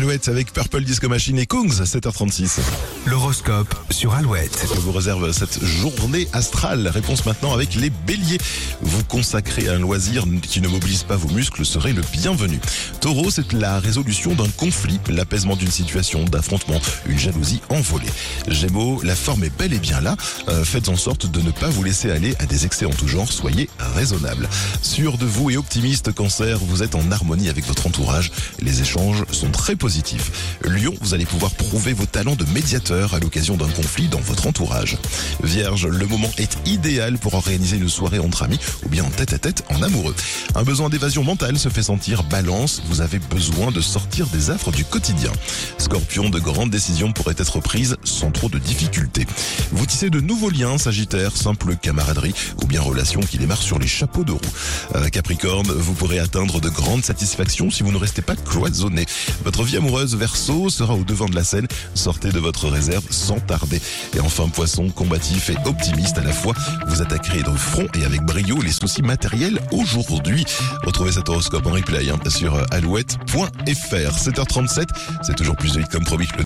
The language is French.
Alouette avec Purple Disco Machine et Kungs, 7h36. L'horoscope sur Alouette. Je vous réserve cette journée astrale. Réponse maintenant avec les béliers. Vous consacrer à un loisir qui ne mobilise pas vos muscles serait le bienvenu. Taureau, c'est la résolution d'un conflit, l'apaisement d'une situation d'affrontement, une jalousie envolée. Gémeaux, la forme est bel et bien là. Euh, faites en sorte de ne pas vous laisser aller à des excès en tout genre. Soyez raisonnable. Sûr de vous et optimiste, cancer, vous êtes en harmonie avec votre entourage. Les échanges sont très positifs. Lion, vous allez pouvoir prouver vos talents de médiateur à l'occasion d'un conflit dans votre entourage. Vierge, le moment est idéal pour organiser une soirée entre amis ou bien en tête à tête en amoureux. Un besoin d'évasion mentale se fait sentir. Balance, vous avez besoin de sortir des affres du quotidien. Scorpion, de grandes décisions pourraient être prises sans trop de difficultés. Vous tissez de nouveaux liens, Sagittaire, simple camaraderie ou bien relation qui démarre sur les chapeaux de roue. Capricorne, vous pourrez atteindre de grandes satisfactions si vous ne restez pas cloisonné. Amoureuse Verseau sera au devant de la scène. Sortez de votre réserve sans tarder. Et enfin, Poisson, combatif et optimiste à la fois, vous attaquerez de front et avec brio les soucis matériels aujourd'hui. Retrouvez cet horoscope en replay hein, sur alouette.fr. 7h37, c'est toujours plus vite comme promis.